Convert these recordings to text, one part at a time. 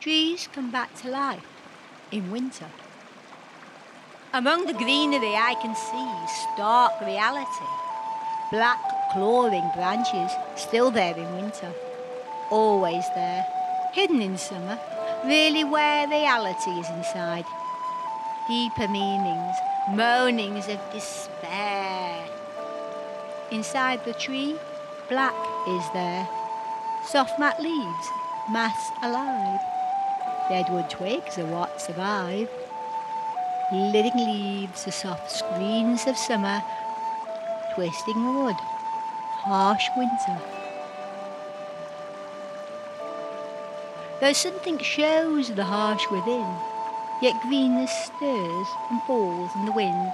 trees come back to life in winter. Among the greenery, I can see stark reality. Black, clawing branches still there in winter, always there, hidden in summer, really where reality is inside. Deeper meanings, moanings of despair. Inside the tree, black is there, soft mat leaves, mass alive. Deadwood twigs are what survive. Living leaves are soft screens of summer, twisting wood, harsh winter. Though something shows the harsh within, yet greenness stirs and falls in the wind.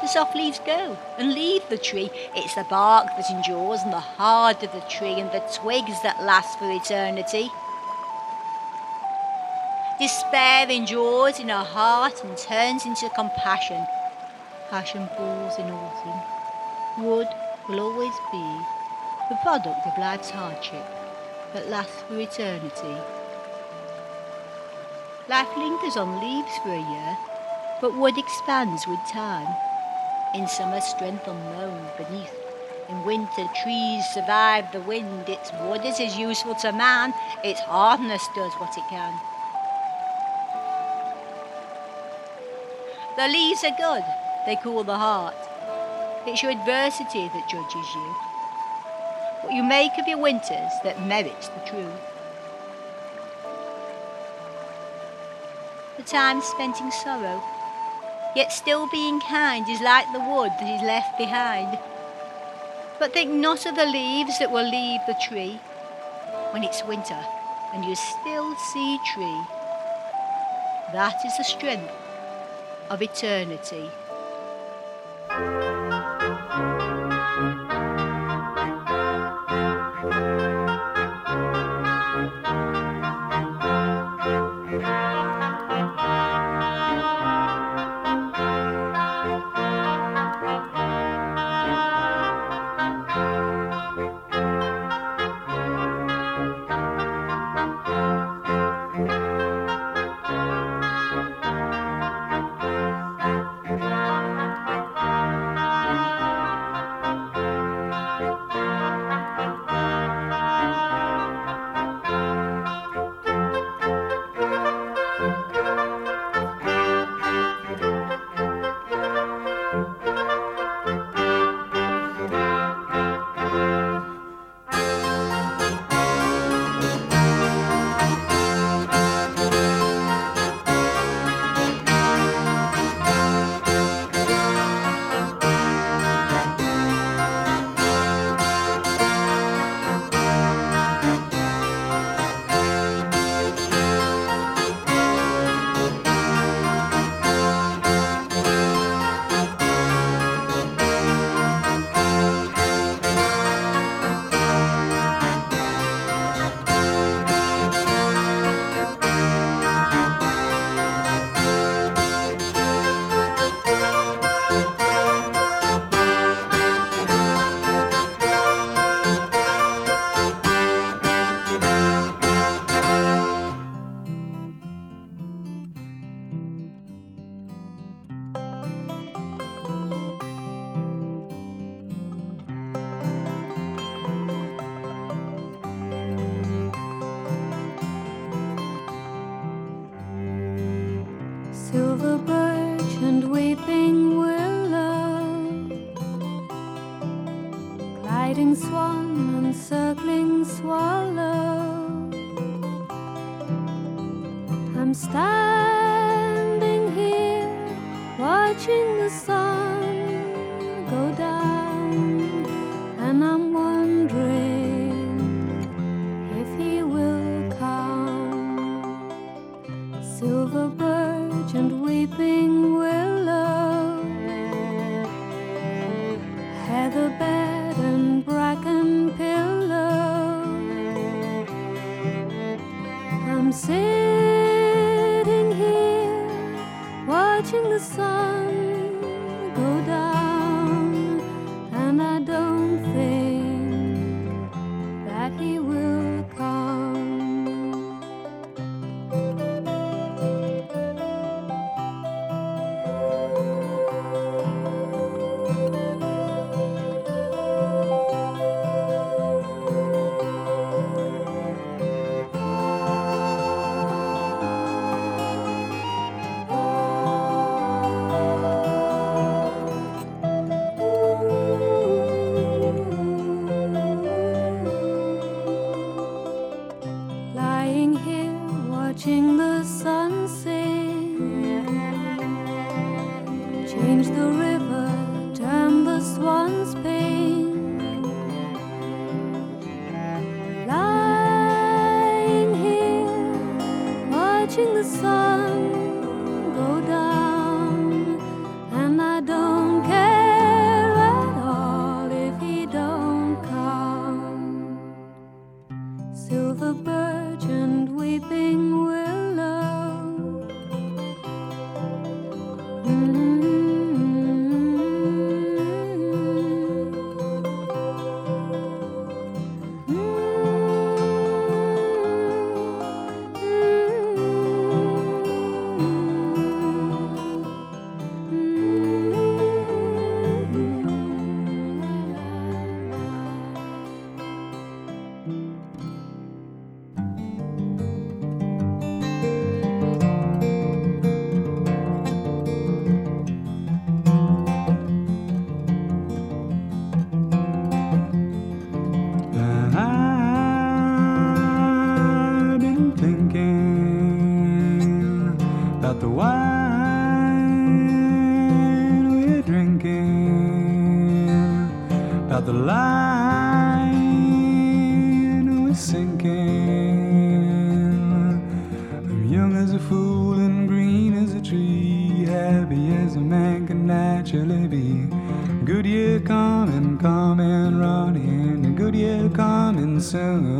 The soft leaves go and leave the tree. It's the bark that endures and the heart of the tree and the twigs that last for eternity. Despair endures in her heart and turns into compassion. Passion falls in autumn. Wood will always be the product of life's hardship that lasts for eternity. Life lingers on leaves for a year, but wood expands with time. In summer, strength unknown beneath. In winter, trees survive the wind. Its wood is as useful to man. Its hardness does what it can. The leaves are good. They cool the heart. It's your adversity that judges you. What you make of your winters that merits the truth. The time spent in sorrow yet still being kind is like the wood that is left behind. But think not of the leaves that will leave the tree when it's winter and you still see tree. That is the strength of eternity.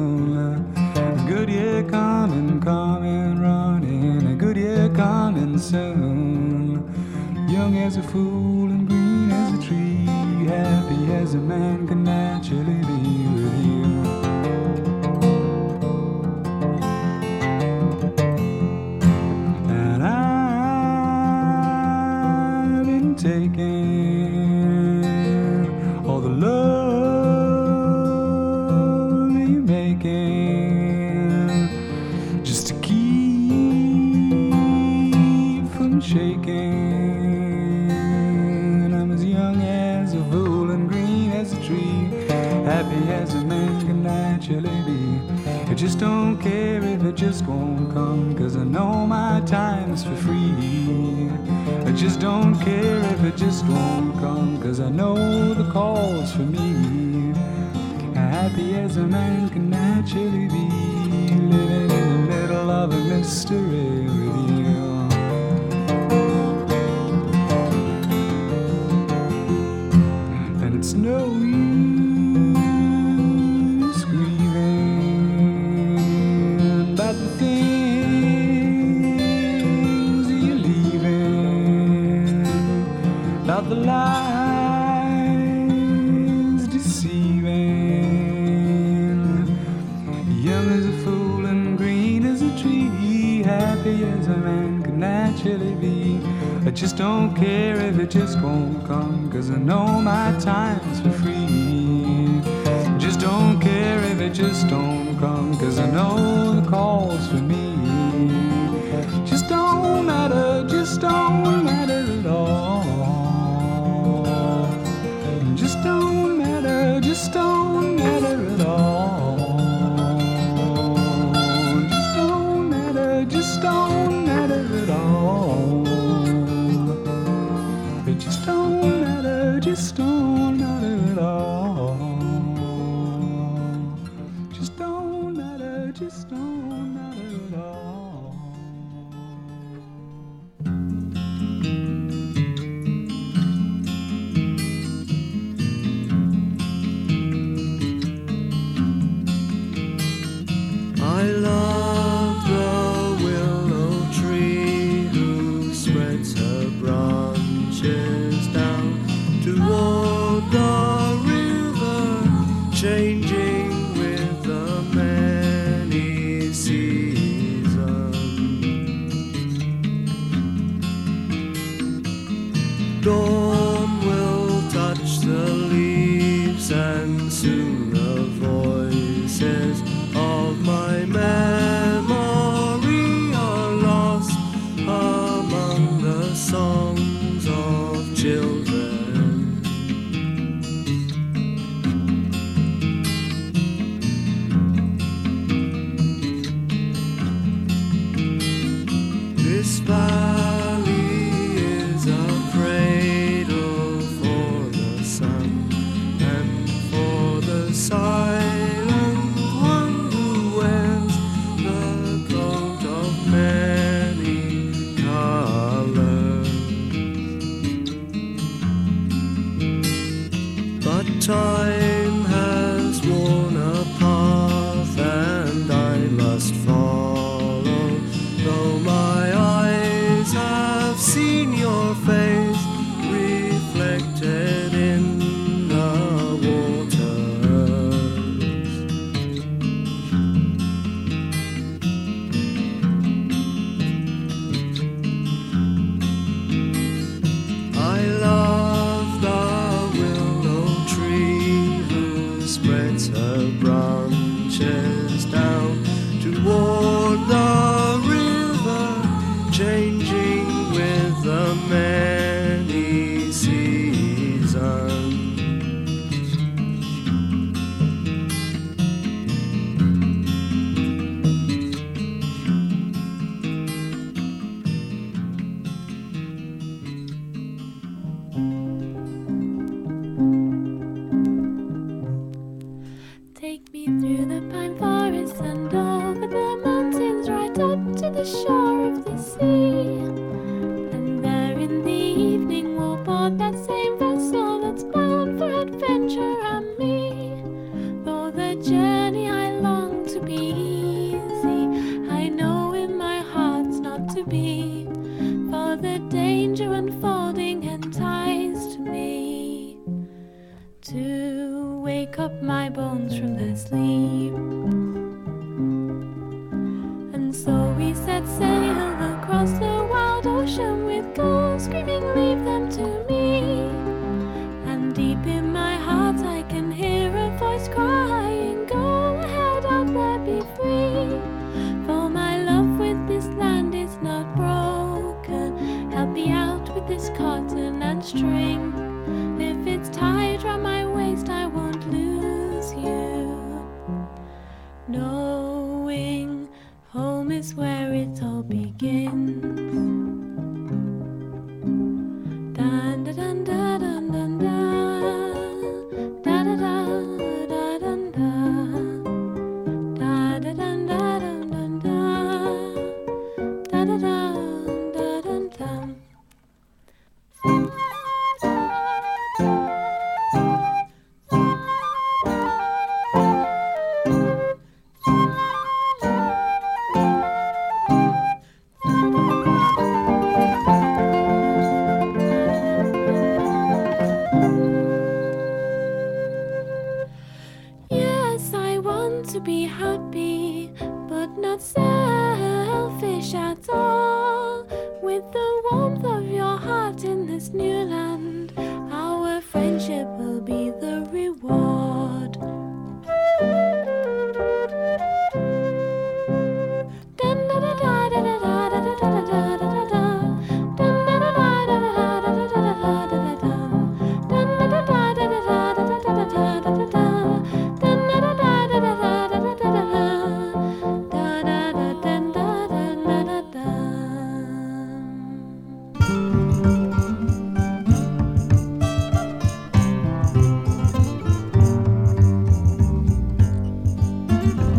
moon. A good year coming, coming, running. A good year coming soon. Young as a fool and green as a tree. Happy as a man can naturally be. just won't come Cause I know my time is for free. I just don't care if it just won't come Cause I know the call's for me. Happy as a man can naturally be Living in the middle of a mystery. Just don't care if it just won't come, cause I know my time's for free. Just don't care if it just don't come, cause I know the call's for toy you.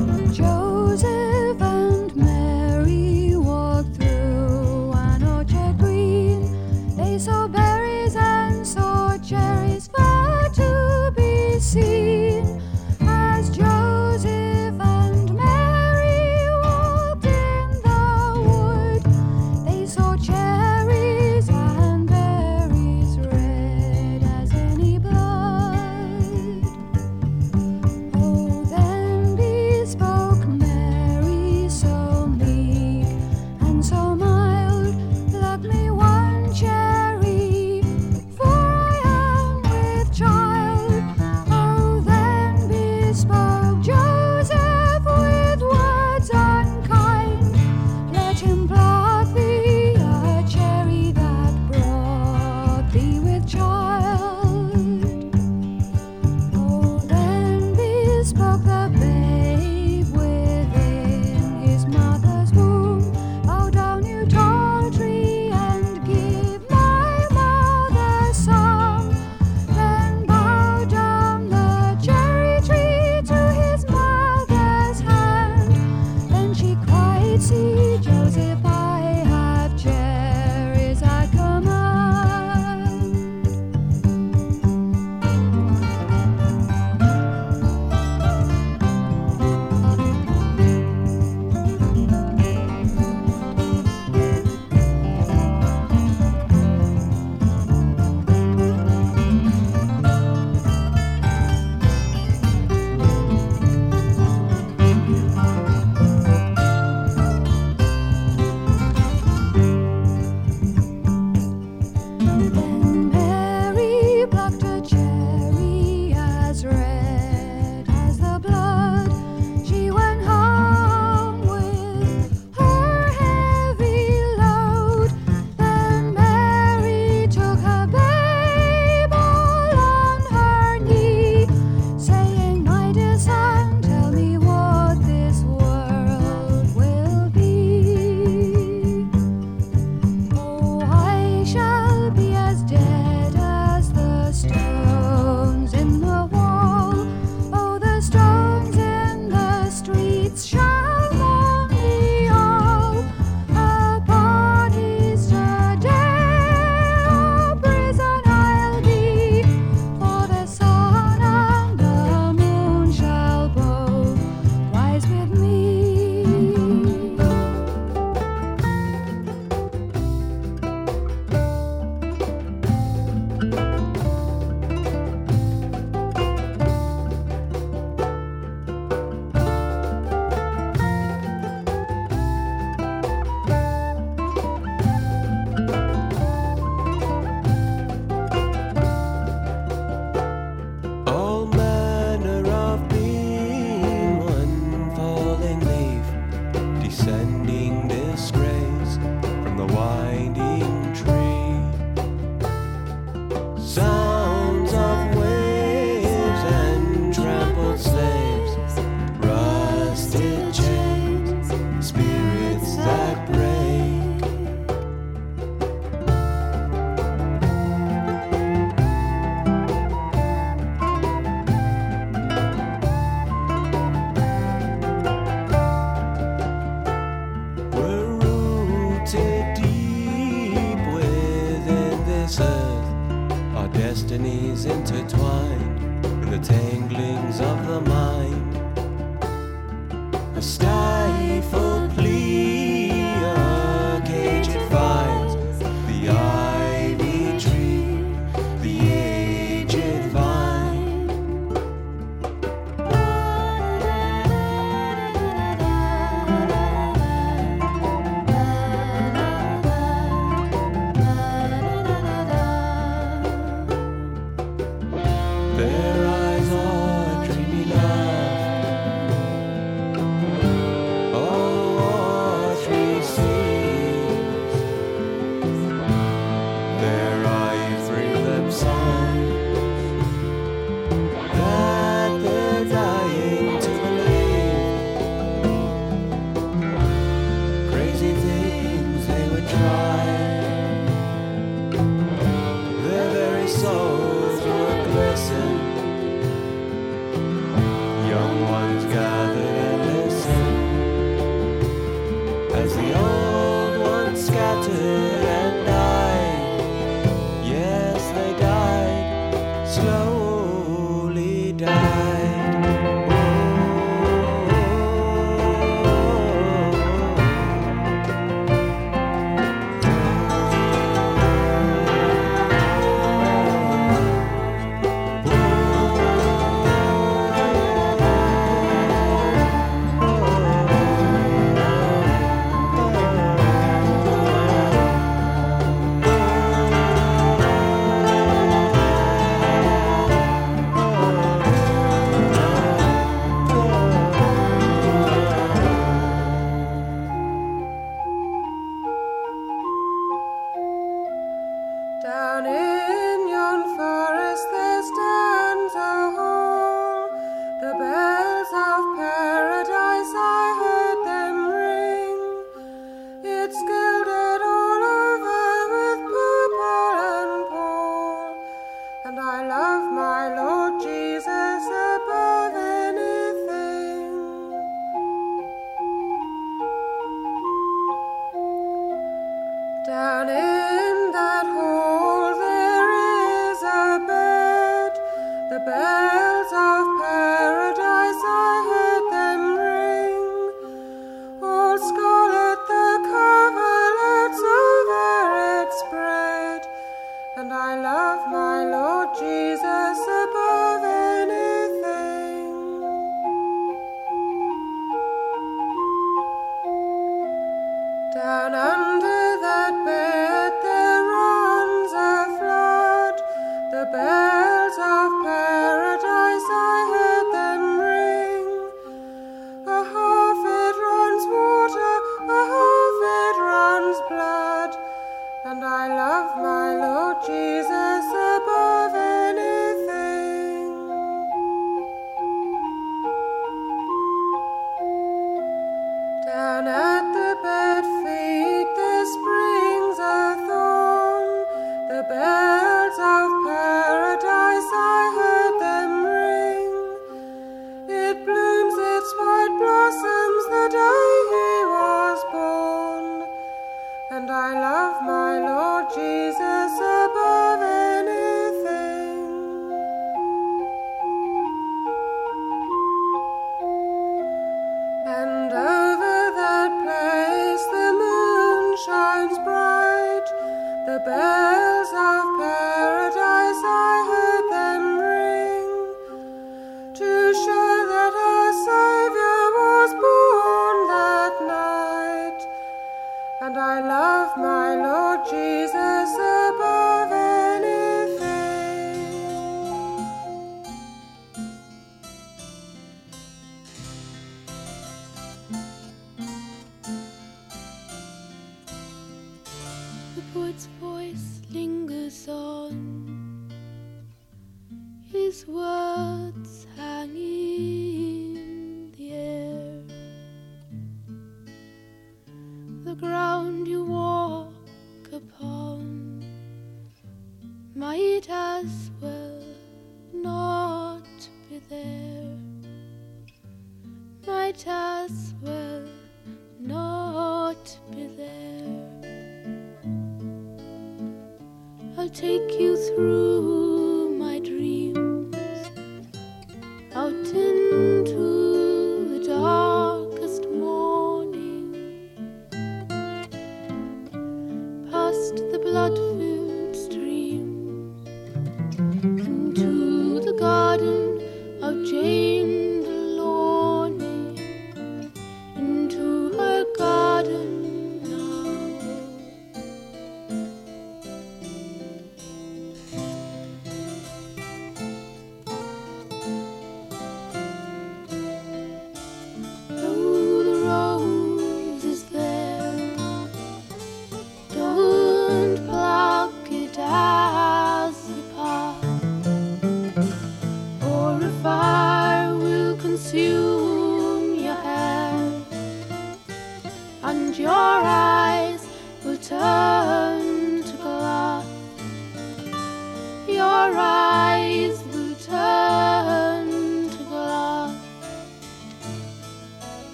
blood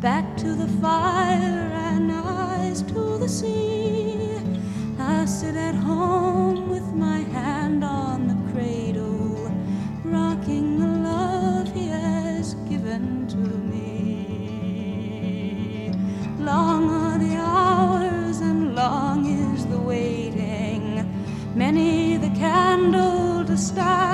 Back to the fire and eyes to the sea. I sit at home with my hand on the cradle, rocking the love he has given to me. Long are the hours and long is the waiting. Many the candle to start.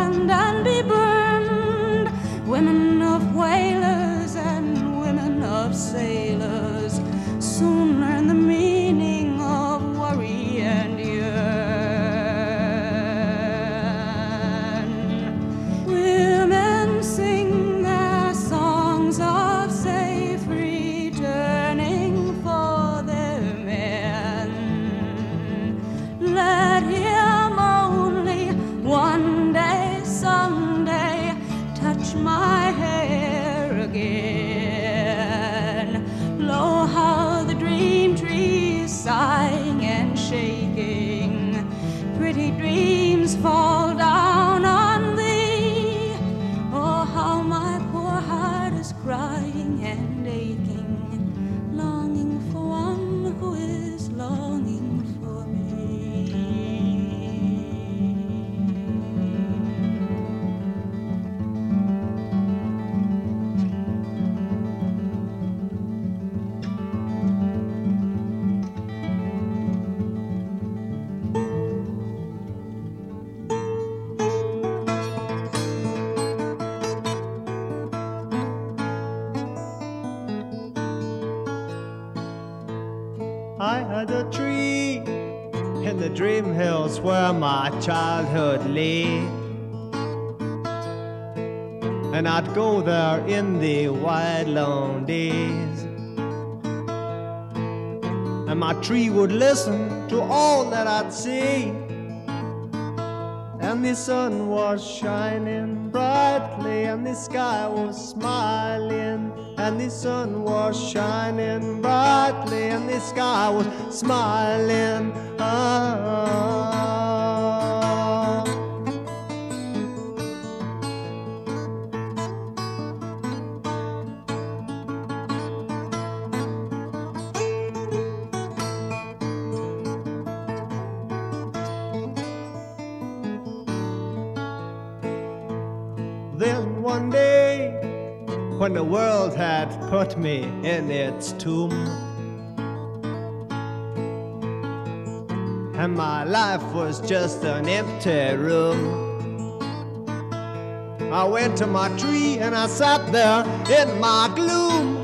I had a tree in the dream hills where my childhood lay. And I'd go there in the wide long days. And my tree would listen to all that I'd say. And the sun was shining brightly, and the sky was smiling. And the sun was shining brightly, and the sky was smiling. Ah. Put me in its tomb, and my life was just an empty room. I went to my tree and I sat there in my gloom.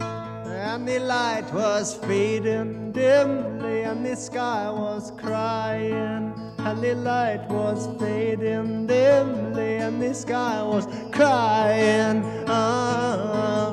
And the light was fading dimly, and the sky was crying. And the light was fading dimly, and the sky was crying. Ah,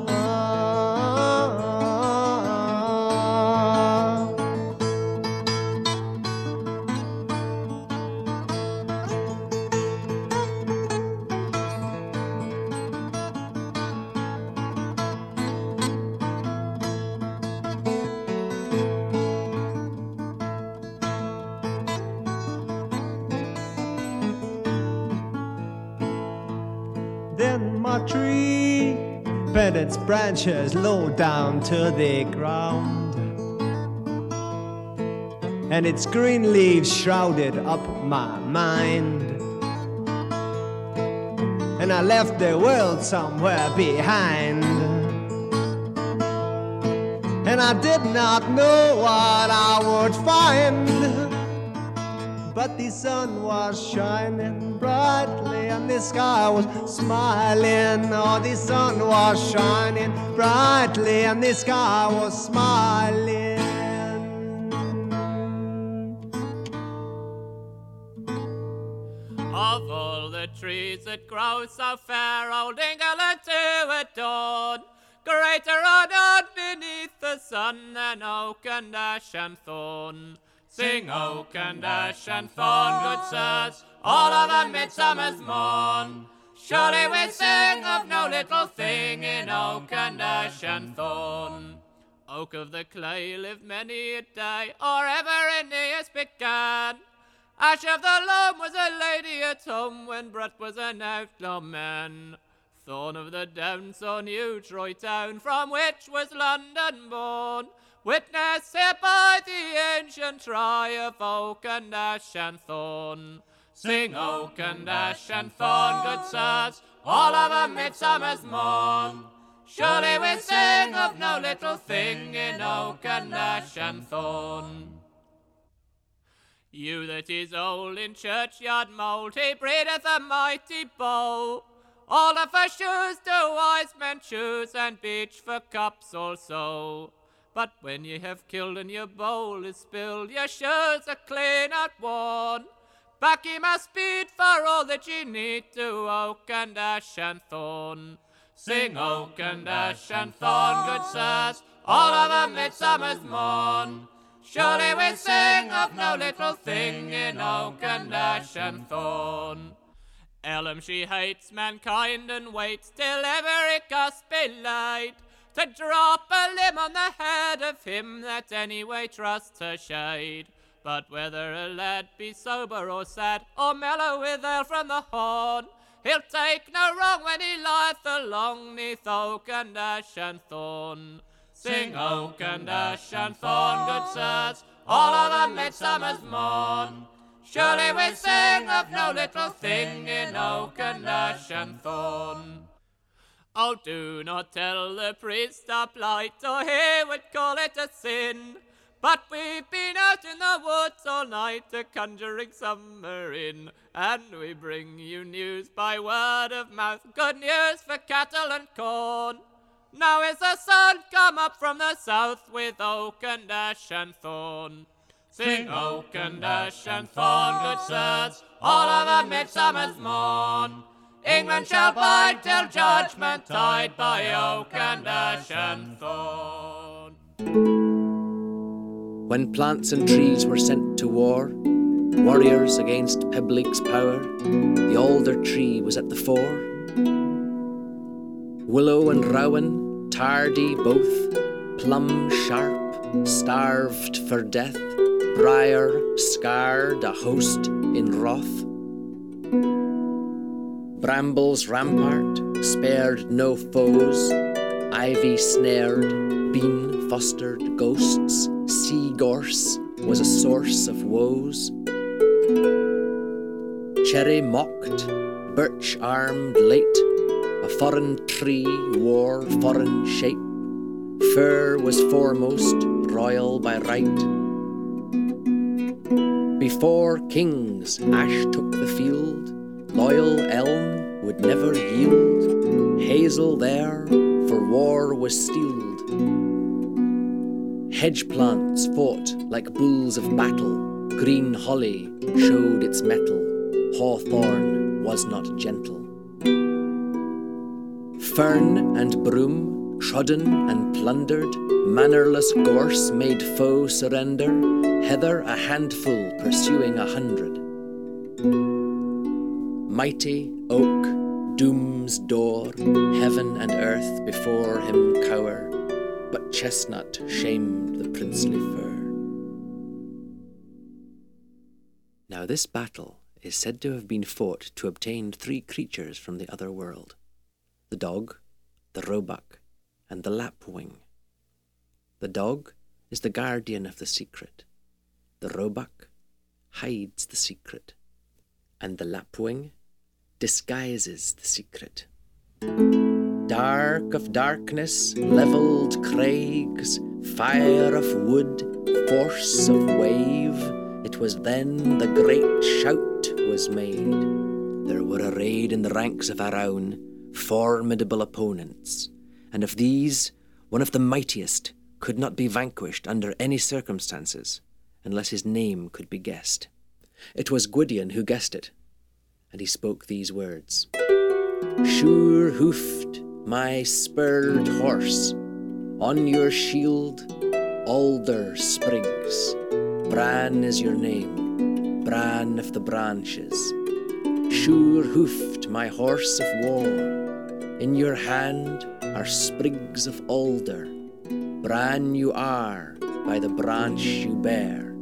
my tree bent its branches low down to the ground. And its green leaves shrouded up my mind. And I left the world somewhere behind. And I did not know what I would find. But the sun was shining brightly the sky was smiling. Oh, the sun was shining brightly and the sky was smiling. Of all the trees that grow so fair, old England to adorn, greater honored beneath the sun than oak and ash and thorn. Sing oak and ash and thorn, good sirs, all of a midsummer's morn. Surely we sing of no little thing in oak and ash and thorn. Oak of the clay lived many a day, or ever Aeneas began. Ash of the loam was a lady at home when Brut was an outlaw man. Thorn of the down saw new Troy town, from which was London born. Witness here by the ancient try of oak and ash and thorn. Sing oak and ash and thorn, good sirs, all of a midsummer's morn. Surely we sing of no little thing in oak and ash and thorn. Yew that is old in churchyard mould, he breedeth a mighty bow. All of her shoes do wise men choose, and beech for cups also. But when ye have killed and your bowl is spilled, your shirts are clean and worn. Back ye must speed for all that ye need to oak and ash and thorn. Sing oak and ash and thorn, good sirs, all of a midsummer's morn. Surely we sing of no little thing in oak and ash and thorn. Ellum she hates mankind and waits till every gust be laid to drop a limb on the head of him that anyway trusts her shade. But whether a lad be sober or sad, or mellow with ale from the horn, he'll take no wrong when he lieth along neath oak and ash and thorn. Sing oak and ash and thorn, good sirs, all of a midsummer's morn. Surely we sing of no little thing in oak and ash and thorn. Oh, do not tell the priest our plight, or he would call it a sin. But we've been out in the woods all night, a conjuring summer in, and we bring you news by word of mouth, good news for cattle and corn. Now is the sun come up from the south with oak and ash and thorn. Sing oak and ash and thorn, good sirs, all of a midsummer's morn. England shall bide till judgment tide by oak and ash and thorn. When plants and trees were sent to war, warriors against Peblig's power, the alder tree was at the fore. Willow and rowan, tardy both, plum sharp, starved for death, briar scarred a host in wrath. Brambles rampart spared no foes, ivy snared, bean fostered ghosts, sea gorse was a source of woes. Cherry mocked, birch armed late, a foreign tree wore foreign shape. Fir was foremost, royal by right. Before kings, ash took the field, loyal elm would never yield. Hazel there, for war was steeled. Hedge plants fought like bulls of battle. Green holly showed its mettle. Hawthorn was not gentle. Fern and broom, trodden and plundered, mannerless gorse made foe surrender, heather a handful pursuing a hundred. Mighty oak, doom's door, heaven and earth before him cower, but chestnut shamed the princely fir. Now, this battle is said to have been fought to obtain three creatures from the other world the dog, the roebuck, and the lapwing. The dog is the guardian of the secret, the roebuck hides the secret, and the lapwing disguises the secret. Dark of darkness, levelled crags, fire of wood, force of wave, it was then the great shout was made. There were arrayed in the ranks of Araun formidable opponents, and of these, one of the mightiest could not be vanquished under any circumstances unless his name could be guessed. It was Gwydion who guessed it, and he spoke these words Sure hoofed my spurred horse, on your shield alder sprigs. Bran is your name, Bran of the branches. Sure hoofed my horse of war, in your hand are sprigs of alder. Bran you are by the branch you bear.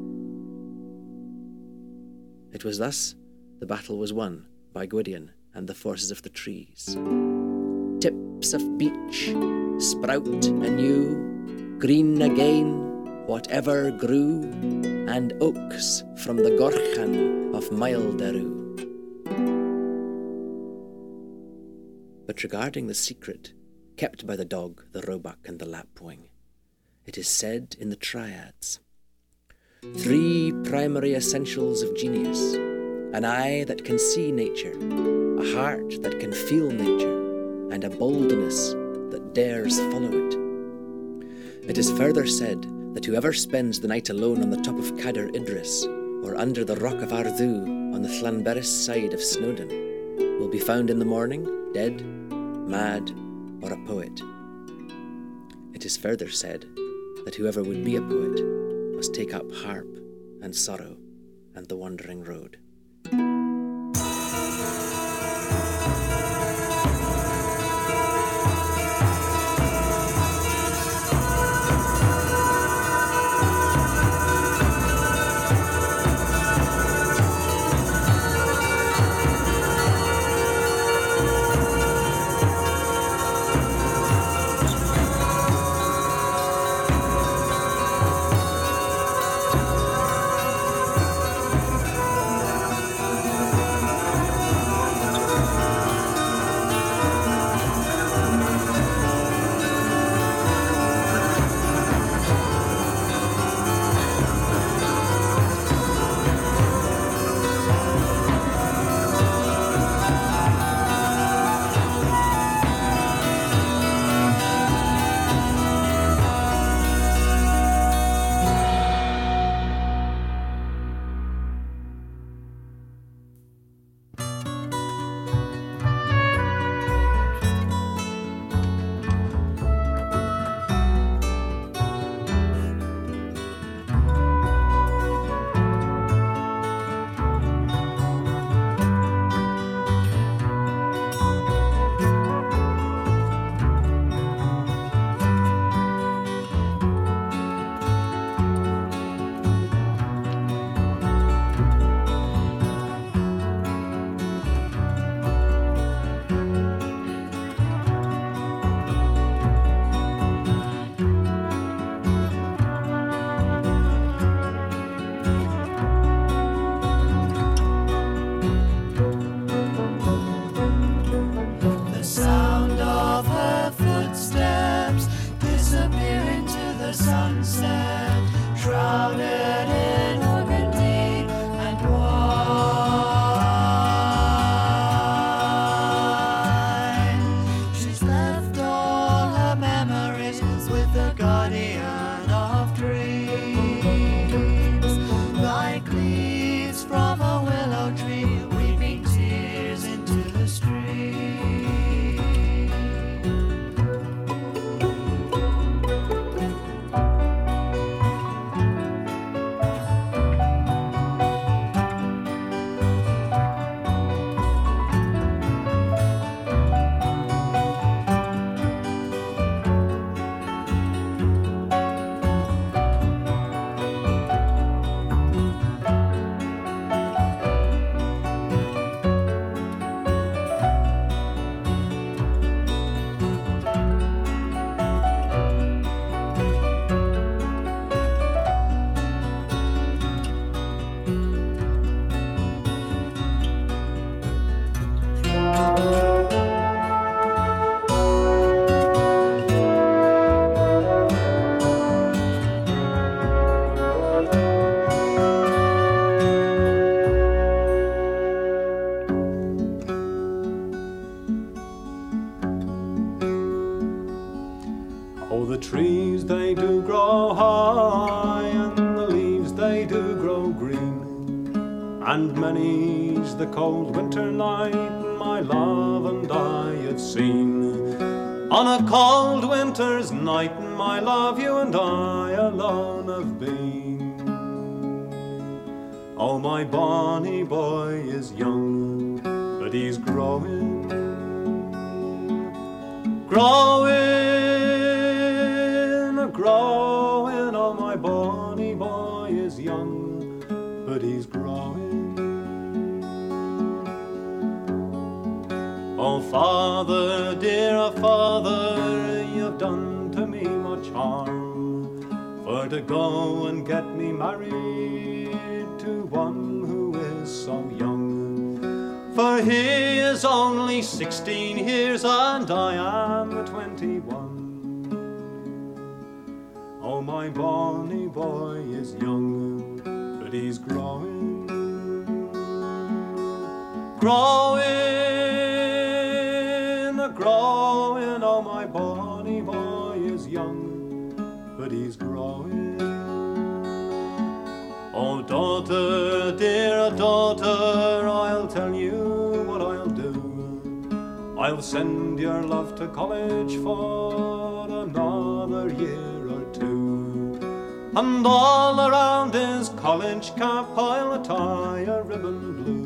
It was thus the battle was won by Gwydion and the forces of the trees. Tips of beech sprout anew, green again, whatever grew, and oaks from the Gorchan of Maelderw. But regarding the secret kept by the dog, the roebuck, and the lapwing, it is said in the triads three primary essentials of genius an eye that can see nature, a heart that can feel nature, and a boldness that dares follow it. It is further said that whoever spends the night alone on the top of Cader Idris or under the rock of Ardhu on the Llanberis side of Snowdon will be found in the morning dead, mad, or a poet. It is further said that whoever would be a poet must take up harp and sorrow and the wandering road. On a cold winter's night, my love, you and I alone have been. Oh, my bonny boy is young, but he's growing, growing, Oh, father, dear father, you've done to me much harm. For to go and get me married to one who is so young. For he is only sixteen years and I am twenty-one. Oh, my bonny boy is young, but he's growing, growing, growing. Oh, my bonny boy is young, but he's growing. Oh, daughter, dear daughter, I'll tell you what I'll do. I'll send your love to college for another year or two. And all around his college cap I'll tie a ribbon blue.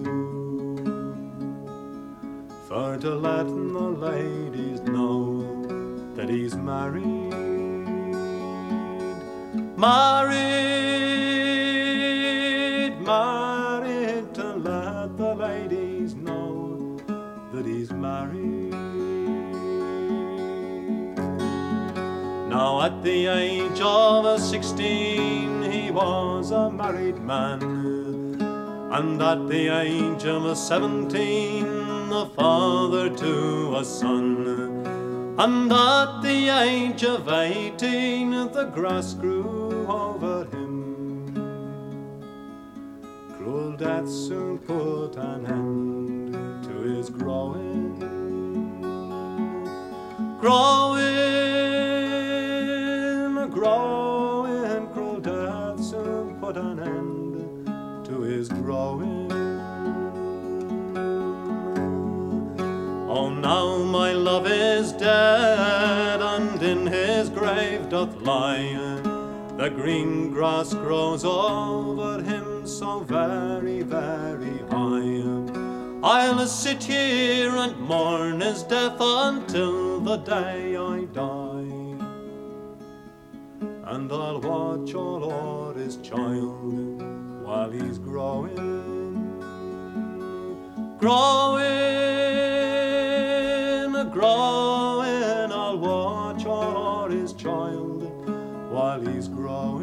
Try to let the ladies know that he's married. Married, married, to let the ladies know that he's married. Now, at the age of 16, he was a married man, and at the age of 17, a father to a son. And at the age of eighteen, the grass grew over him. Cruel death soon put an end to his growing, growing, growing. Cruel death soon put an end to his growing. Now my love is dead, and in his grave doth lie. The green grass grows over him so very, very high. I'll sit here and mourn his death until the day I die. And I'll watch all o'er his child while he's growing growing, growing. I'll watch o'er his child while he's growing.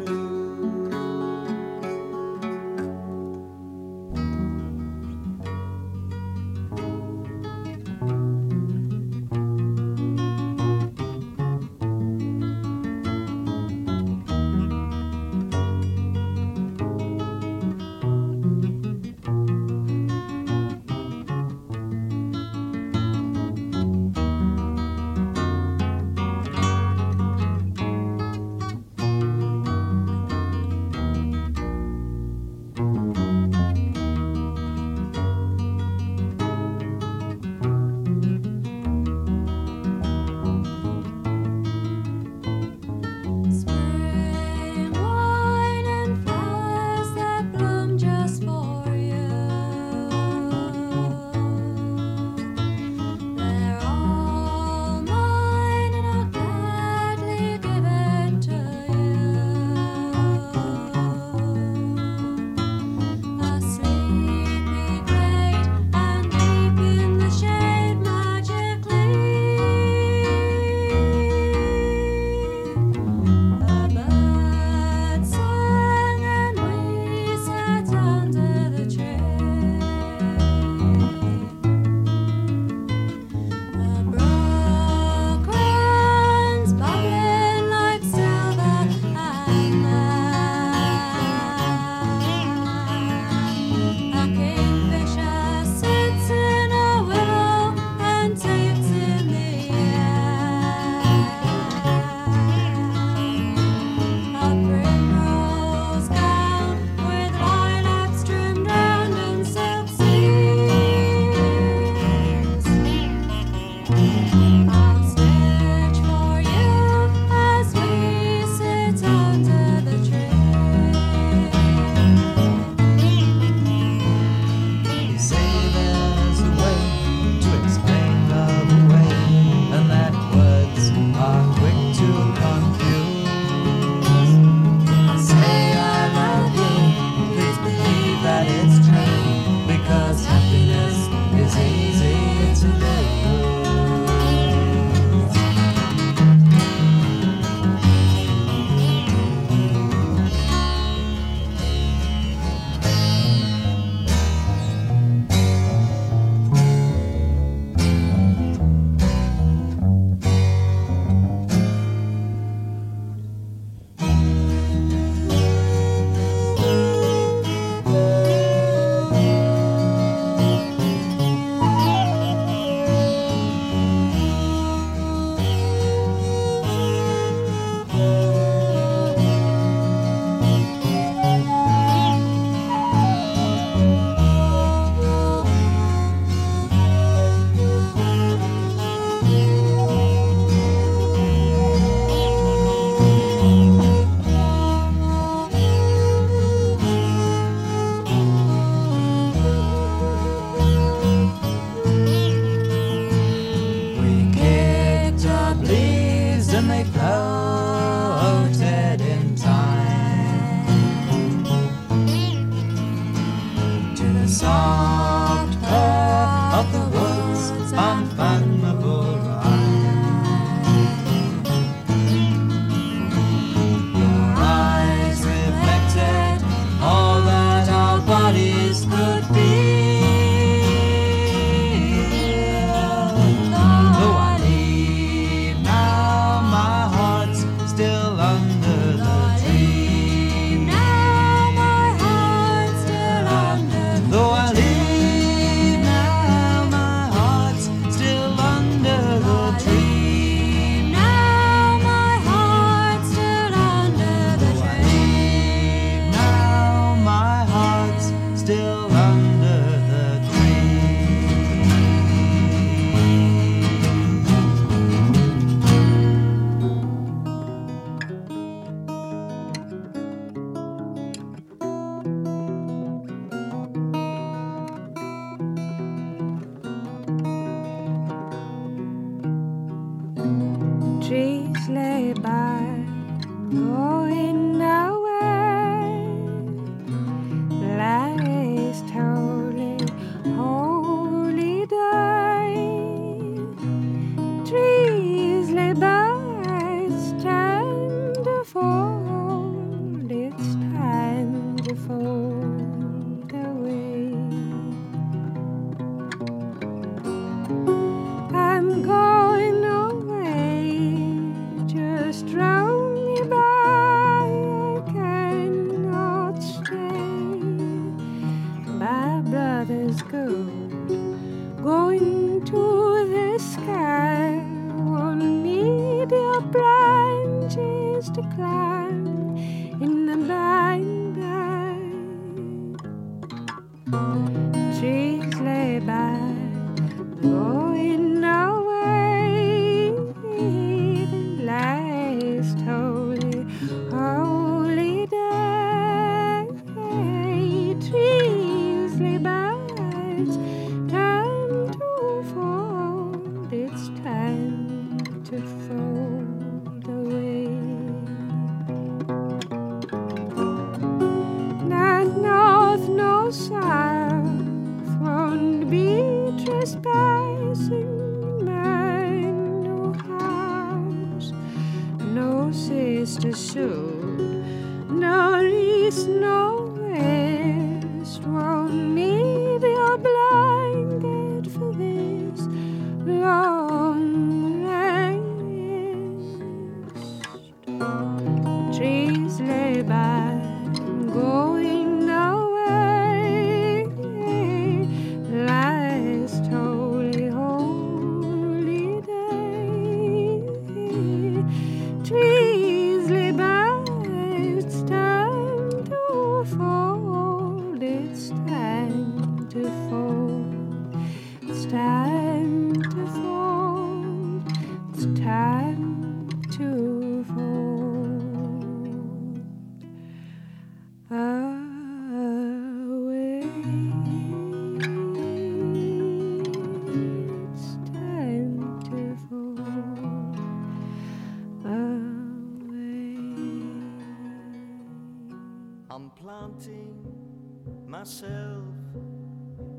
myself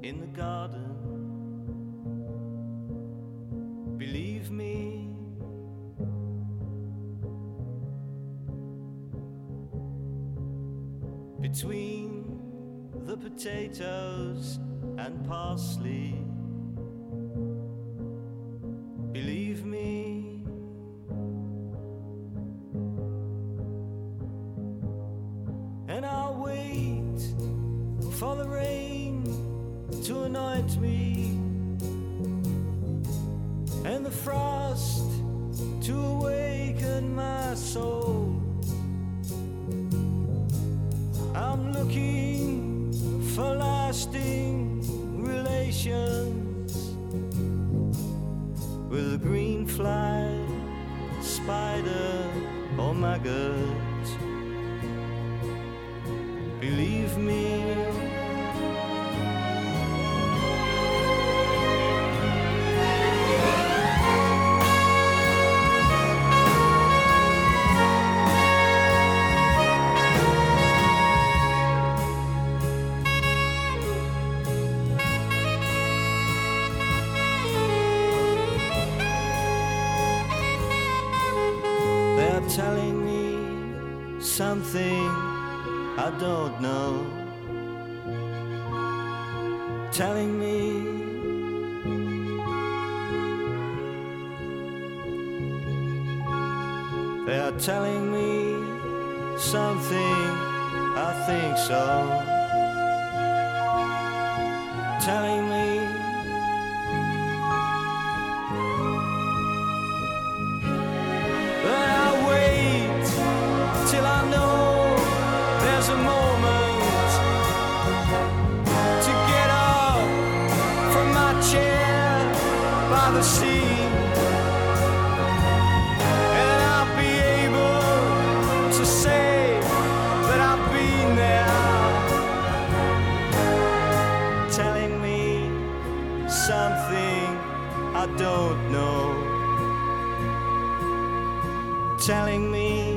in the garden. Believe me, between the potatoes and parsley. for the rain to anoint me and the frost to awaken my soul. I'm looking for lasting relations with a green fly, spider, or maggot. Telling me something, I think so. Telling me something I don't know. Telling me